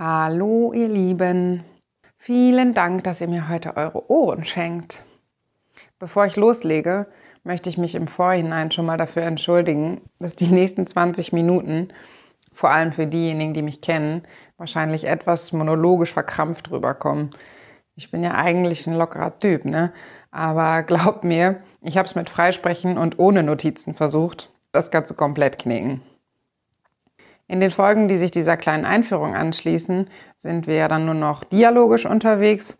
Hallo ihr Lieben, vielen Dank, dass ihr mir heute eure Ohren schenkt. Bevor ich loslege, möchte ich mich im Vorhinein schon mal dafür entschuldigen, dass die nächsten 20 Minuten, vor allem für diejenigen, die mich kennen, wahrscheinlich etwas monologisch verkrampft rüberkommen. Ich bin ja eigentlich ein lockerer Typ, ne? Aber glaubt mir, ich habe es mit Freisprechen und ohne Notizen versucht. Das Ganze komplett knicken. In den Folgen, die sich dieser kleinen Einführung anschließen, sind wir ja dann nur noch dialogisch unterwegs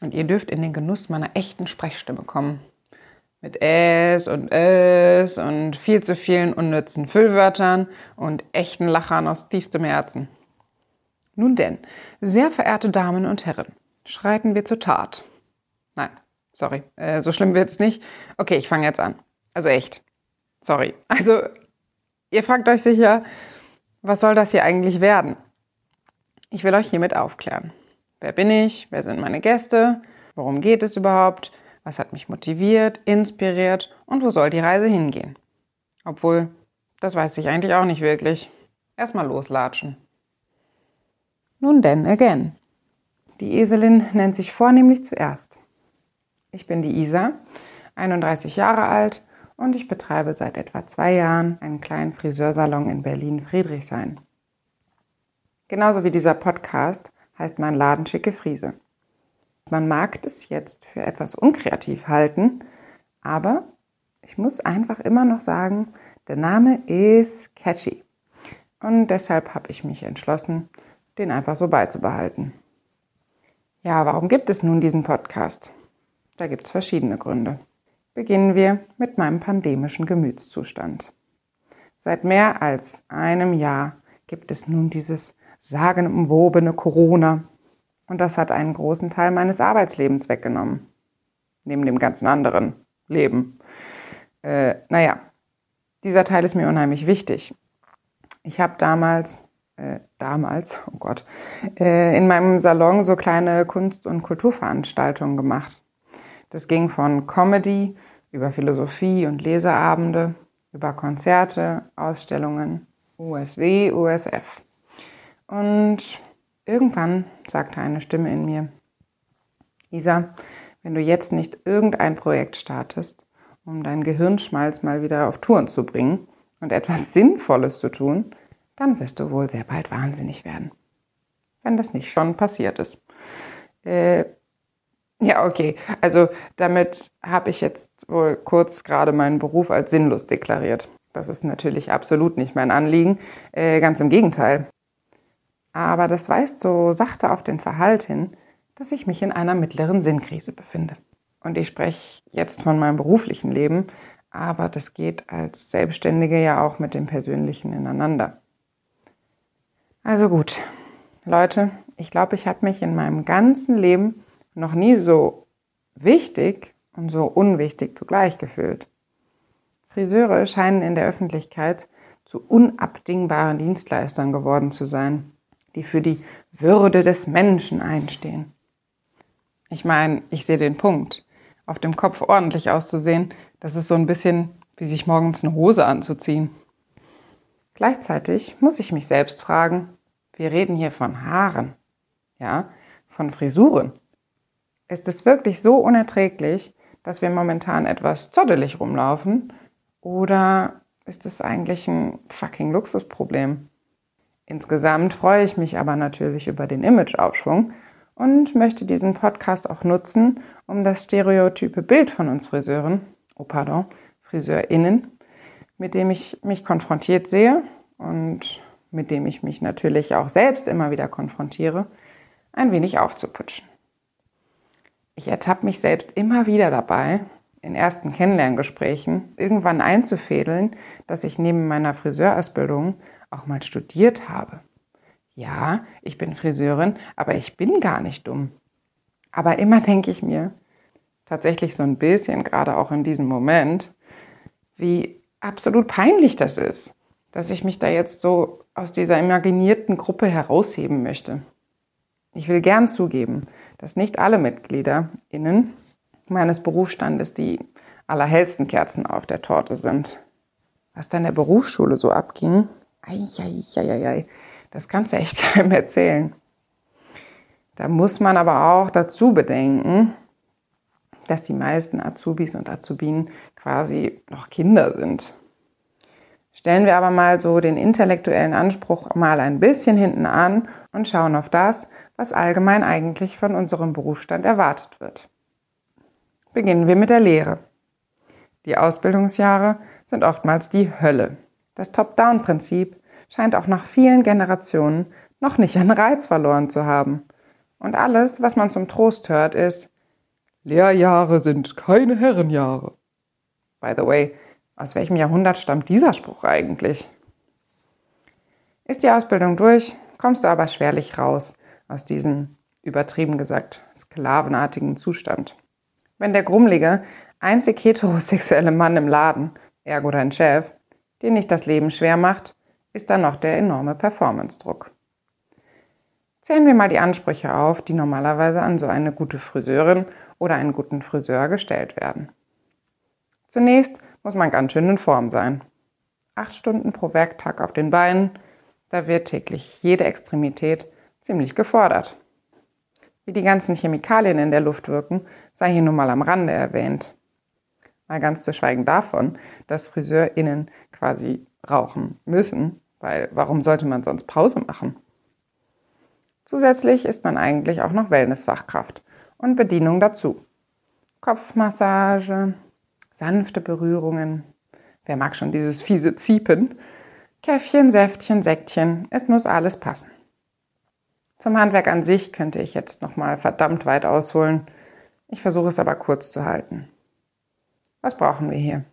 und ihr dürft in den Genuss meiner echten Sprechstimme kommen. Mit es und es und viel zu vielen unnützen Füllwörtern und echten Lachern aus tiefstem Herzen. Nun denn, sehr verehrte Damen und Herren, schreiten wir zur Tat. Nein, sorry, äh, so schlimm wird's nicht. Okay, ich fange jetzt an. Also echt. Sorry. Also, ihr fragt euch sicher, was soll das hier eigentlich werden? Ich will euch hiermit aufklären. Wer bin ich? Wer sind meine Gäste? Worum geht es überhaupt? Was hat mich motiviert, inspiriert und wo soll die Reise hingehen? Obwohl, das weiß ich eigentlich auch nicht wirklich. Erstmal loslatschen. Nun denn, again. Die Eselin nennt sich vornehmlich zuerst. Ich bin die Isa, 31 Jahre alt und ich betreibe seit etwa zwei Jahren einen kleinen Friseursalon in Berlin-Friedrichshain. Genauso wie dieser Podcast heißt mein Laden Schicke Friese. Man mag es jetzt für etwas unkreativ halten, aber ich muss einfach immer noch sagen, der Name ist catchy. Und deshalb habe ich mich entschlossen, den einfach so beizubehalten. Ja, warum gibt es nun diesen Podcast? Da gibt es verschiedene Gründe beginnen wir mit meinem pandemischen Gemütszustand. Seit mehr als einem Jahr gibt es nun dieses sagenumwobene Corona und das hat einen großen Teil meines Arbeitslebens weggenommen. Neben dem ganzen anderen Leben. Äh, naja, dieser Teil ist mir unheimlich wichtig. Ich habe damals, äh, damals, oh Gott, äh, in meinem Salon so kleine Kunst- und Kulturveranstaltungen gemacht. Das ging von Comedy über Philosophie und Leseabende, über Konzerte, Ausstellungen, USW, USF. Und irgendwann sagte eine Stimme in mir, Isa, wenn du jetzt nicht irgendein Projekt startest, um deinen Gehirnschmalz mal wieder auf Touren zu bringen und etwas Sinnvolles zu tun, dann wirst du wohl sehr bald wahnsinnig werden. Wenn das nicht schon passiert ist. Äh, ja, okay. Also damit habe ich jetzt wohl kurz gerade meinen Beruf als sinnlos deklariert. Das ist natürlich absolut nicht mein Anliegen, äh, ganz im Gegenteil. Aber das weist so sachte auf den Verhalt hin, dass ich mich in einer mittleren Sinnkrise befinde. Und ich spreche jetzt von meinem beruflichen Leben, aber das geht als Selbstständige ja auch mit dem Persönlichen ineinander. Also gut, Leute, ich glaube, ich habe mich in meinem ganzen Leben noch nie so wichtig und so unwichtig zugleich gefühlt. Friseure scheinen in der Öffentlichkeit zu unabdingbaren Dienstleistern geworden zu sein, die für die Würde des Menschen einstehen. Ich meine, ich sehe den Punkt. Auf dem Kopf ordentlich auszusehen, das ist so ein bisschen wie sich morgens eine Hose anzuziehen. Gleichzeitig muss ich mich selbst fragen, wir reden hier von Haaren, ja, von Frisuren. Ist es wirklich so unerträglich, dass wir momentan etwas zottelig rumlaufen? Oder ist es eigentlich ein fucking Luxusproblem? Insgesamt freue ich mich aber natürlich über den Imageaufschwung und möchte diesen Podcast auch nutzen, um das stereotype Bild von uns Friseuren, oh pardon, FriseurInnen, mit dem ich mich konfrontiert sehe und mit dem ich mich natürlich auch selbst immer wieder konfrontiere, ein wenig aufzuputschen. Ich ertappe mich selbst immer wieder dabei, in ersten Kennenlerngesprächen irgendwann einzufädeln, dass ich neben meiner Friseurausbildung auch mal studiert habe. Ja, ich bin Friseurin, aber ich bin gar nicht dumm. Aber immer denke ich mir, tatsächlich so ein bisschen, gerade auch in diesem Moment, wie absolut peinlich das ist, dass ich mich da jetzt so aus dieser imaginierten Gruppe herausheben möchte. Ich will gern zugeben, dass nicht alle MitgliederInnen meines Berufsstandes die allerhellsten Kerzen auf der Torte sind. Was dann der Berufsschule so abging, ei, ei, ei, das kannst du echt keinem erzählen. Da muss man aber auch dazu bedenken, dass die meisten Azubis und Azubinen quasi noch Kinder sind. Stellen wir aber mal so den intellektuellen Anspruch mal ein bisschen hinten an und schauen auf das, was allgemein eigentlich von unserem Berufsstand erwartet wird. Beginnen wir mit der Lehre. Die Ausbildungsjahre sind oftmals die Hölle. Das Top-Down-Prinzip scheint auch nach vielen Generationen noch nicht an Reiz verloren zu haben. Und alles, was man zum Trost hört, ist, Lehrjahre sind keine Herrenjahre. By the way, aus welchem Jahrhundert stammt dieser Spruch eigentlich? Ist die Ausbildung durch, kommst du aber schwerlich raus aus diesem, übertrieben gesagt, sklavenartigen Zustand. Wenn der grummelige, einzig heterosexuelle Mann im Laden, ergo dein Chef, dir nicht das Leben schwer macht, ist dann noch der enorme Performance-Druck. Zählen wir mal die Ansprüche auf, die normalerweise an so eine gute Friseurin oder einen guten Friseur gestellt werden. Zunächst muss man ganz schön in Form sein. Acht Stunden pro Werktag auf den Beinen, da wird täglich jede Extremität ziemlich gefordert. Wie die ganzen Chemikalien in der Luft wirken, sei hier nur mal am Rande erwähnt. Mal ganz zu schweigen davon, dass FriseurInnen quasi rauchen müssen, weil warum sollte man sonst Pause machen? Zusätzlich ist man eigentlich auch noch Wellnessfachkraft und Bedienung dazu. Kopfmassage, sanfte Berührungen. Wer mag schon dieses fiese Ziepen? Käffchen, Säftchen, Säckchen, es muss alles passen. Zum Handwerk an sich könnte ich jetzt noch mal verdammt weit ausholen. Ich versuche es aber kurz zu halten. Was brauchen wir hier?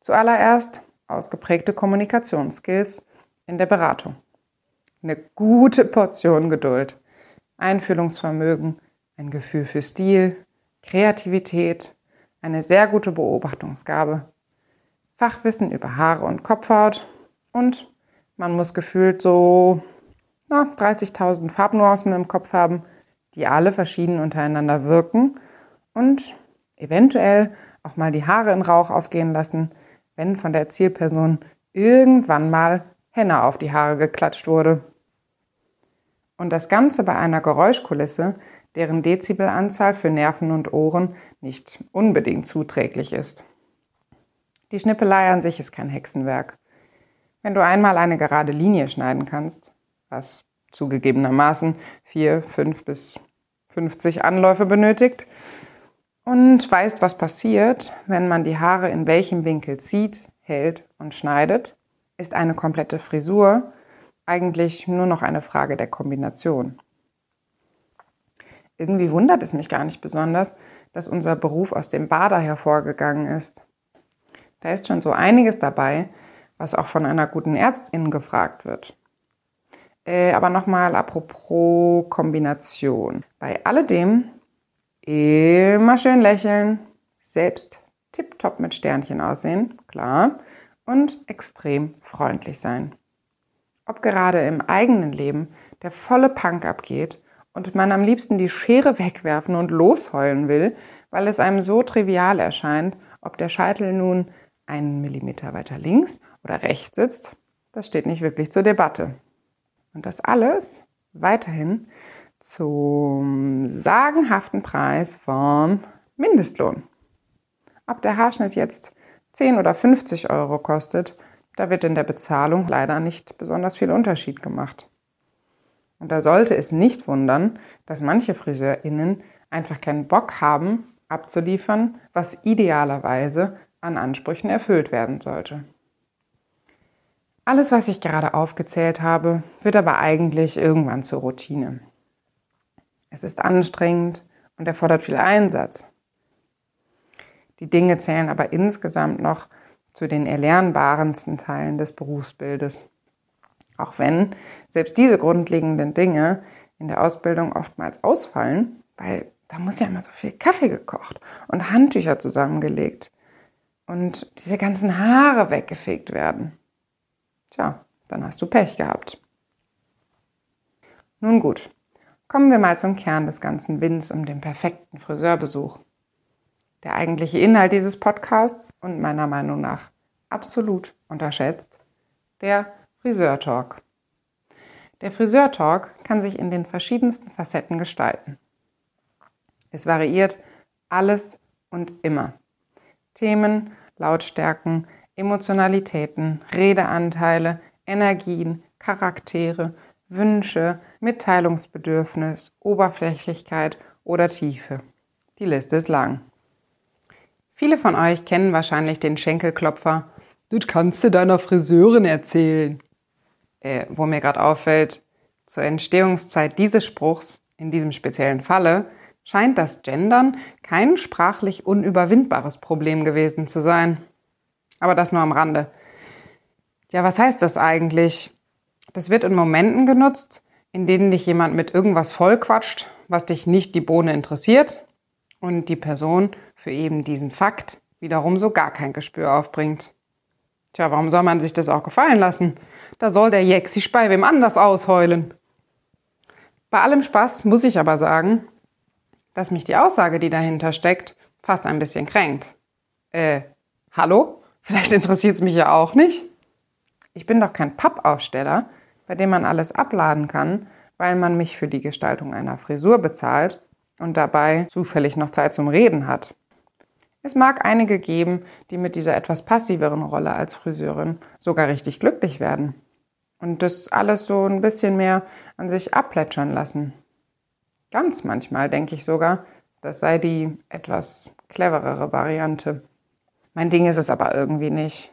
Zuallererst ausgeprägte Kommunikationsskills in der Beratung. Eine gute Portion Geduld, Einfühlungsvermögen, ein Gefühl für Stil, Kreativität, eine sehr gute Beobachtungsgabe, Fachwissen über Haare und Kopfhaut und man muss gefühlt so 30.000 Farbnuancen im Kopf haben, die alle verschieden untereinander wirken und eventuell auch mal die Haare in Rauch aufgehen lassen, wenn von der Zielperson irgendwann mal Henne auf die Haare geklatscht wurde. Und das Ganze bei einer Geräuschkulisse, deren Dezibelanzahl für Nerven und Ohren nicht unbedingt zuträglich ist. Die Schnippelei an sich ist kein Hexenwerk. Wenn du einmal eine gerade Linie schneiden kannst, was zugegebenermaßen vier, fünf bis 50 Anläufe benötigt, und weißt, was passiert, wenn man die Haare in welchem Winkel zieht, hält und schneidet, ist eine komplette Frisur eigentlich nur noch eine Frage der Kombination. Irgendwie wundert es mich gar nicht besonders, dass unser Beruf aus dem Bader hervorgegangen ist. Da ist schon so einiges dabei, was auch von einer guten Ärztin gefragt wird. Äh, aber nochmal apropos Kombination. Bei alledem immer schön lächeln, selbst tiptop mit Sternchen aussehen, klar, und extrem freundlich sein. Ob gerade im eigenen Leben der volle Punk abgeht und man am liebsten die Schere wegwerfen und losheulen will, weil es einem so trivial erscheint, ob der Scheitel nun einen Millimeter weiter links oder rechts sitzt, das steht nicht wirklich zur Debatte. Und das alles weiterhin zum sagenhaften Preis von Mindestlohn. Ob der Haarschnitt jetzt 10 oder 50 Euro kostet, da wird in der Bezahlung leider nicht besonders viel Unterschied gemacht. Und da sollte es nicht wundern, dass manche FriseurInnen einfach keinen Bock haben, abzuliefern, was idealerweise an Ansprüchen erfüllt werden sollte. Alles, was ich gerade aufgezählt habe, wird aber eigentlich irgendwann zur Routine. Es ist anstrengend und erfordert viel Einsatz. Die Dinge zählen aber insgesamt noch zu den erlernbarensten Teilen des Berufsbildes. Auch wenn selbst diese grundlegenden Dinge in der Ausbildung oftmals ausfallen, weil da muss ja immer so viel Kaffee gekocht und Handtücher zusammengelegt und diese ganzen Haare weggefegt werden. Tja, dann hast du Pech gehabt. Nun gut, Kommen wir mal zum Kern des ganzen Winds um den perfekten Friseurbesuch. Der eigentliche Inhalt dieses Podcasts und meiner Meinung nach absolut unterschätzt, der Friseurtalk. Der Friseur-Talk kann sich in den verschiedensten Facetten gestalten. Es variiert alles und immer. Themen, Lautstärken, Emotionalitäten, Redeanteile, Energien, Charaktere, Wünsche, Mitteilungsbedürfnis, Oberflächlichkeit oder Tiefe. Die Liste ist lang. Viele von euch kennen wahrscheinlich den Schenkelklopfer. Das kannst du deiner Friseurin erzählen. Äh, wo mir gerade auffällt, zur Entstehungszeit dieses Spruchs, in diesem speziellen Falle, scheint das Gendern kein sprachlich unüberwindbares Problem gewesen zu sein. Aber das nur am Rande. Ja, was heißt das eigentlich? Das wird in Momenten genutzt, in denen dich jemand mit irgendwas vollquatscht, was dich nicht die Bohne interessiert und die Person für eben diesen Fakt wiederum so gar kein Gespür aufbringt. Tja, warum soll man sich das auch gefallen lassen? Da soll der Jeck sich bei wem anders ausheulen. Bei allem Spaß muss ich aber sagen, dass mich die Aussage, die dahinter steckt, fast ein bisschen kränkt. Äh, hallo? Vielleicht interessiert es mich ja auch nicht. Ich bin doch kein Pappaufsteller, bei dem man alles abladen kann, weil man mich für die Gestaltung einer Frisur bezahlt und dabei zufällig noch Zeit zum Reden hat. Es mag einige geben, die mit dieser etwas passiveren Rolle als Friseurin sogar richtig glücklich werden und das alles so ein bisschen mehr an sich abplätschern lassen. Ganz manchmal denke ich sogar, das sei die etwas cleverere Variante. Mein Ding ist es aber irgendwie nicht.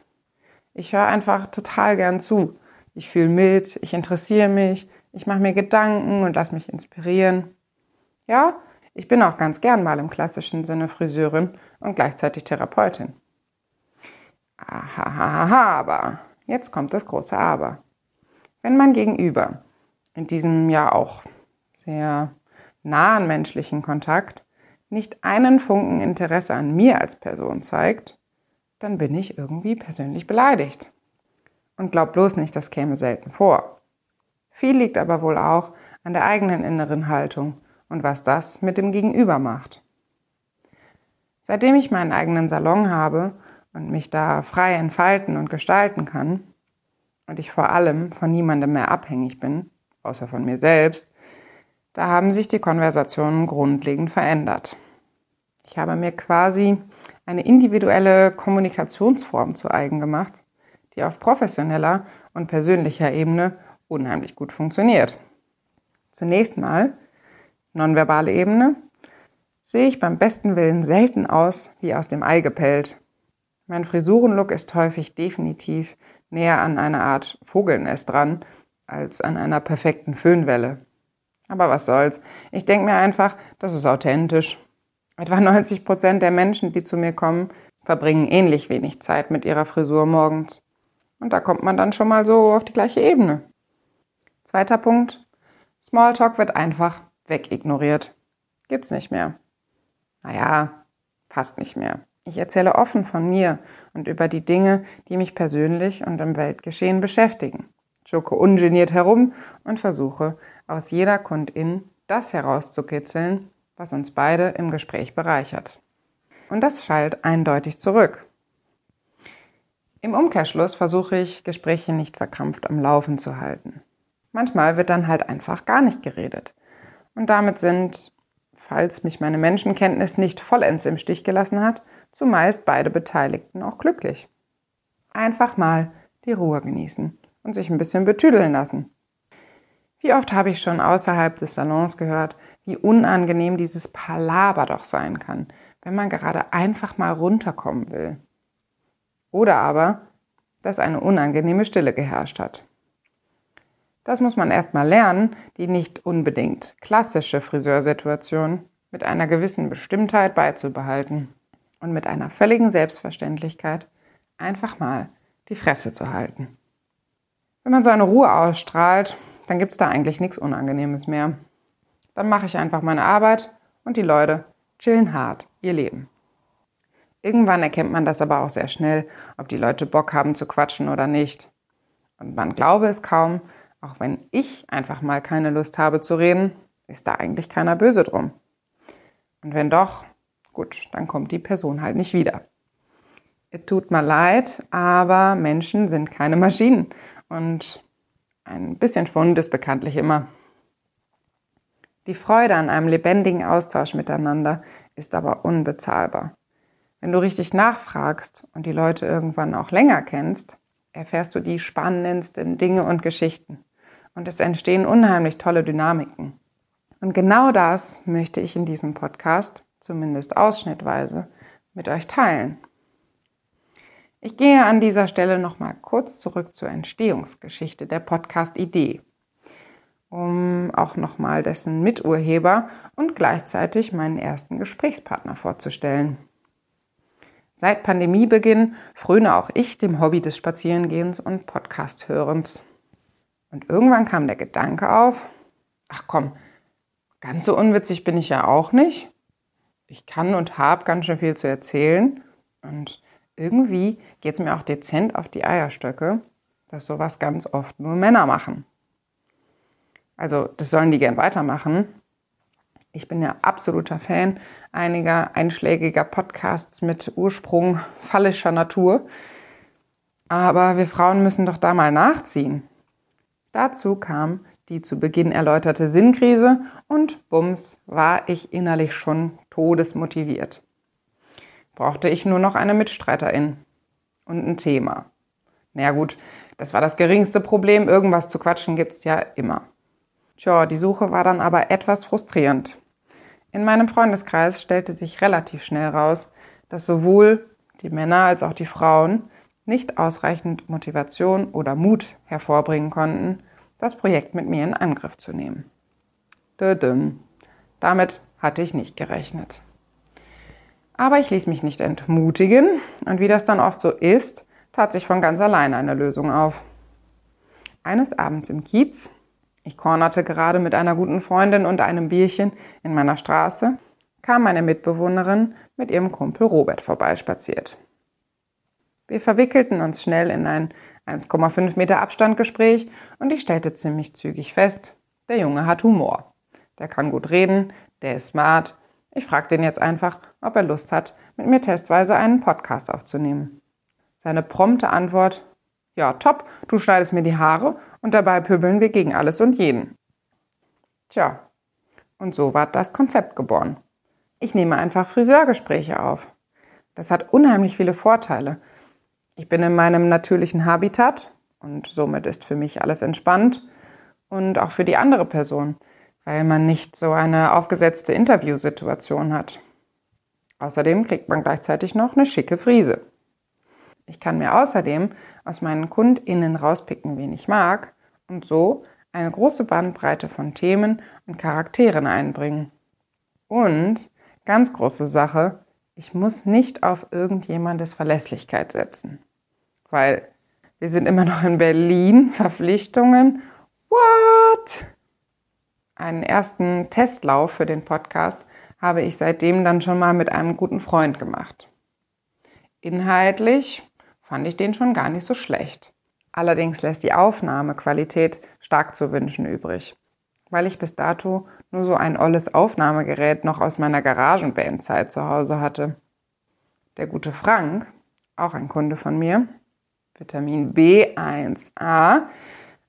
Ich höre einfach total gern zu. Ich fühle mit, ich interessiere mich, ich mache mir Gedanken und lasse mich inspirieren. Ja, ich bin auch ganz gern mal im klassischen Sinne Friseurin und gleichzeitig Therapeutin. Aha, aber jetzt kommt das große Aber. Wenn mein Gegenüber in diesem ja auch sehr nahen menschlichen Kontakt nicht einen Funken Interesse an mir als Person zeigt, dann bin ich irgendwie persönlich beleidigt. Und glaub bloß nicht, das käme selten vor. Viel liegt aber wohl auch an der eigenen inneren Haltung und was das mit dem Gegenüber macht. Seitdem ich meinen eigenen Salon habe und mich da frei entfalten und gestalten kann und ich vor allem von niemandem mehr abhängig bin, außer von mir selbst, da haben sich die Konversationen grundlegend verändert. Ich habe mir quasi eine individuelle Kommunikationsform zu eigen gemacht, die auf professioneller und persönlicher Ebene unheimlich gut funktioniert. Zunächst mal, nonverbale Ebene, sehe ich beim besten Willen selten aus wie aus dem Ei gepellt. Mein Frisurenlook ist häufig definitiv näher an einer Art Vogelnest dran als an einer perfekten Föhnwelle. Aber was soll's. Ich denke mir einfach, das ist authentisch. Etwa 90 Prozent der Menschen, die zu mir kommen, verbringen ähnlich wenig Zeit mit ihrer Frisur morgens. Und da kommt man dann schon mal so auf die gleiche Ebene. Zweiter Punkt. Smalltalk wird einfach wegignoriert. Gibt's nicht mehr. Naja, fast nicht mehr. Ich erzähle offen von mir und über die Dinge, die mich persönlich und im Weltgeschehen beschäftigen. Schurke ungeniert herum und versuche, aus jeder Kundin das herauszukitzeln, was uns beide im Gespräch bereichert. Und das schallt eindeutig zurück. Im Umkehrschluss versuche ich, Gespräche nicht verkrampft am Laufen zu halten. Manchmal wird dann halt einfach gar nicht geredet. Und damit sind, falls mich meine Menschenkenntnis nicht vollends im Stich gelassen hat, zumeist beide Beteiligten auch glücklich. Einfach mal die Ruhe genießen und sich ein bisschen betüdeln lassen. Wie oft habe ich schon außerhalb des Salons gehört, wie unangenehm dieses Palaber doch sein kann, wenn man gerade einfach mal runterkommen will. Oder aber, dass eine unangenehme Stille geherrscht hat. Das muss man erst mal lernen, die nicht unbedingt klassische Friseursituation mit einer gewissen Bestimmtheit beizubehalten und mit einer völligen Selbstverständlichkeit einfach mal die Fresse zu halten. Wenn man so eine Ruhe ausstrahlt, dann gibt es da eigentlich nichts Unangenehmes mehr. Dann mache ich einfach meine Arbeit und die Leute chillen hart ihr Leben. Irgendwann erkennt man das aber auch sehr schnell, ob die Leute Bock haben zu quatschen oder nicht. Und man glaube es kaum, auch wenn ich einfach mal keine Lust habe zu reden, ist da eigentlich keiner böse drum. Und wenn doch, gut, dann kommt die Person halt nicht wieder. Es tut mir leid, aber Menschen sind keine Maschinen. Und Ein bisschen Schwund ist bekanntlich immer. Die Freude an einem lebendigen Austausch miteinander ist aber unbezahlbar. Wenn du richtig nachfragst und die Leute irgendwann auch länger kennst, erfährst du die spannendsten Dinge und Geschichten. Und es entstehen unheimlich tolle Dynamiken. Und genau das möchte ich in diesem Podcast, zumindest ausschnittweise, mit euch teilen. Ich gehe an dieser Stelle nochmal kurz zurück zur Entstehungsgeschichte der Podcast-Idee, um auch nochmal dessen Miturheber und gleichzeitig meinen ersten Gesprächspartner vorzustellen. Seit Pandemiebeginn fröne auch ich dem Hobby des Spazierengehens und Podcast-Hörens. Und irgendwann kam der Gedanke auf, ach komm, ganz so unwitzig bin ich ja auch nicht. Ich kann und habe ganz schön viel zu erzählen. Und irgendwie geht es mir auch dezent auf die Eierstöcke, dass sowas ganz oft nur Männer machen. Also das sollen die gern weitermachen. Ich bin ja absoluter Fan einiger einschlägiger Podcasts mit Ursprung phallischer Natur. Aber wir Frauen müssen doch da mal nachziehen. Dazu kam die zu Beginn erläuterte Sinnkrise und bums war ich innerlich schon todesmotiviert. Brauchte ich nur noch eine Mitstreiterin und ein Thema. Na ja, gut, das war das geringste Problem, irgendwas zu quatschen gibt's ja immer. Tja, die Suche war dann aber etwas frustrierend. In meinem Freundeskreis stellte sich relativ schnell raus, dass sowohl die Männer als auch die Frauen nicht ausreichend Motivation oder Mut hervorbringen konnten, das Projekt mit mir in Angriff zu nehmen. Dödüm. Damit hatte ich nicht gerechnet. Aber ich ließ mich nicht entmutigen und wie das dann oft so ist, tat sich von ganz allein eine Lösung auf. Eines Abends im Kiez, ich kornerte gerade mit einer guten Freundin und einem Bierchen in meiner Straße, kam meine Mitbewohnerin mit ihrem Kumpel Robert vorbeispaziert. Wir verwickelten uns schnell in ein 1,5 Meter Abstandgespräch und ich stellte ziemlich zügig fest, der Junge hat Humor. Der kann gut reden, der ist smart. Ich fragte ihn jetzt einfach, ob er Lust hat, mit mir testweise einen Podcast aufzunehmen. Seine prompte Antwort, ja, top, du schneidest mir die Haare und dabei pöbeln wir gegen alles und jeden. Tja, und so war das Konzept geboren. Ich nehme einfach Friseurgespräche auf. Das hat unheimlich viele Vorteile. Ich bin in meinem natürlichen Habitat und somit ist für mich alles entspannt und auch für die andere Person, weil man nicht so eine aufgesetzte Interviewsituation hat. Außerdem kriegt man gleichzeitig noch eine schicke Frise. Ich kann mir außerdem aus meinen KundInnen rauspicken, wen ich mag und so eine große Bandbreite von Themen und Charakteren einbringen. Und, ganz große Sache, ich muss nicht auf irgendjemandes Verlässlichkeit setzen. Weil wir sind immer noch in Berlin, Verpflichtungen. What? Einen ersten Testlauf für den Podcast habe ich seitdem dann schon mal mit einem guten Freund gemacht. Inhaltlich fand ich den schon gar nicht so schlecht. Allerdings lässt die Aufnahmequalität stark zu wünschen übrig, weil ich bis dato nur so ein olles Aufnahmegerät noch aus meiner Garagenbandzeit zu Hause hatte. Der gute Frank, auch ein Kunde von mir, Vitamin B1a,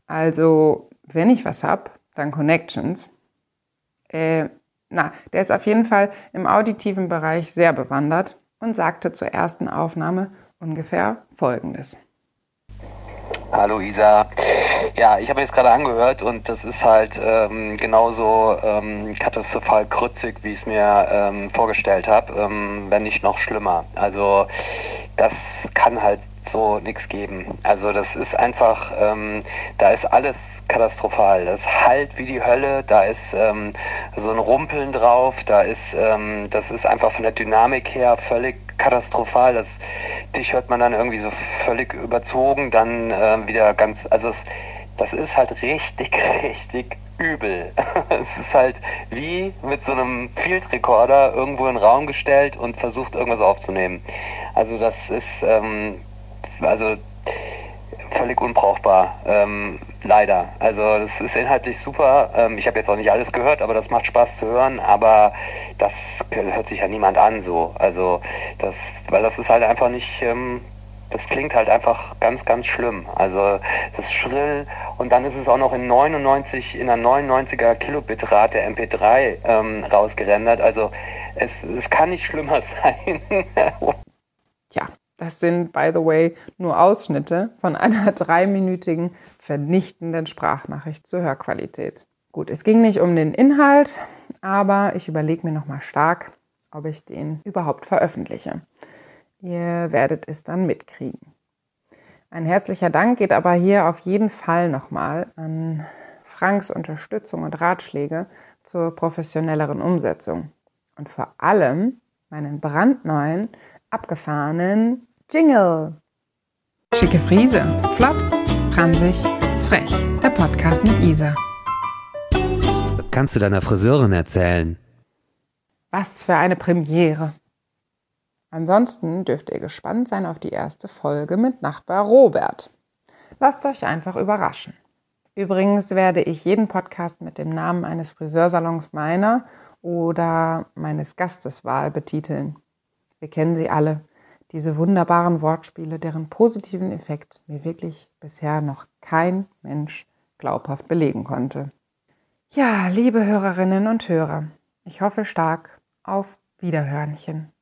also wenn ich was habe, dann Connections. Äh, na, der ist auf jeden Fall im auditiven Bereich sehr bewandert und sagte zur ersten Aufnahme ungefähr Folgendes. Hallo Isa. Ja, ich habe das gerade angehört und das ist halt ähm, genauso ähm, katastrophal krützig, wie ich es mir ähm, vorgestellt habe, ähm, wenn nicht noch schlimmer. Also das kann halt so nichts geben. Also das ist einfach, ähm, da ist alles katastrophal. Das halt wie die Hölle, da ist ähm, so ein Rumpeln drauf, da ist, ähm, das ist einfach von der Dynamik her völlig katastrophal. Das, dich hört man dann irgendwie so völlig überzogen, dann äh, wieder ganz, also es, das ist halt richtig, richtig übel. es ist halt wie mit so einem Field Recorder irgendwo in den Raum gestellt und versucht irgendwas aufzunehmen. Also das ist, ähm, also völlig unbrauchbar. Ähm, leider. Also das ist inhaltlich super. Ähm, ich habe jetzt auch nicht alles gehört, aber das macht Spaß zu hören. Aber das hört sich ja niemand an so. Also das, weil das ist halt einfach nicht, ähm, das klingt halt einfach ganz, ganz schlimm. Also das ist schrill und dann ist es auch noch in 99, in einer 99er Kilobit-Rate MP3 ähm, rausgerendert. Also es, es kann nicht schlimmer sein. Tja, das sind, by the way, nur Ausschnitte von einer dreiminütigen vernichtenden Sprachnachricht zur Hörqualität. Gut, es ging nicht um den Inhalt, aber ich überlege mir nochmal stark, ob ich den überhaupt veröffentliche. Ihr werdet es dann mitkriegen. Ein herzlicher Dank geht aber hier auf jeden Fall nochmal an Franks Unterstützung und Ratschläge zur professionelleren Umsetzung. Und vor allem meinen brandneuen, abgefahrenen Jingle. Schicke Friese, flott, pransig, frech. Der Podcast mit Isa. kannst du deiner Friseurin erzählen. Was für eine Premiere. Ansonsten dürft ihr gespannt sein auf die erste Folge mit Nachbar Robert. Lasst euch einfach überraschen. Übrigens werde ich jeden Podcast mit dem Namen eines Friseursalons meiner oder meines Gastes Wahl betiteln. Wir kennen sie alle, diese wunderbaren Wortspiele, deren positiven Effekt mir wirklich bisher noch kein Mensch glaubhaft belegen konnte. Ja, liebe Hörerinnen und Hörer, ich hoffe stark auf Wiederhörnchen.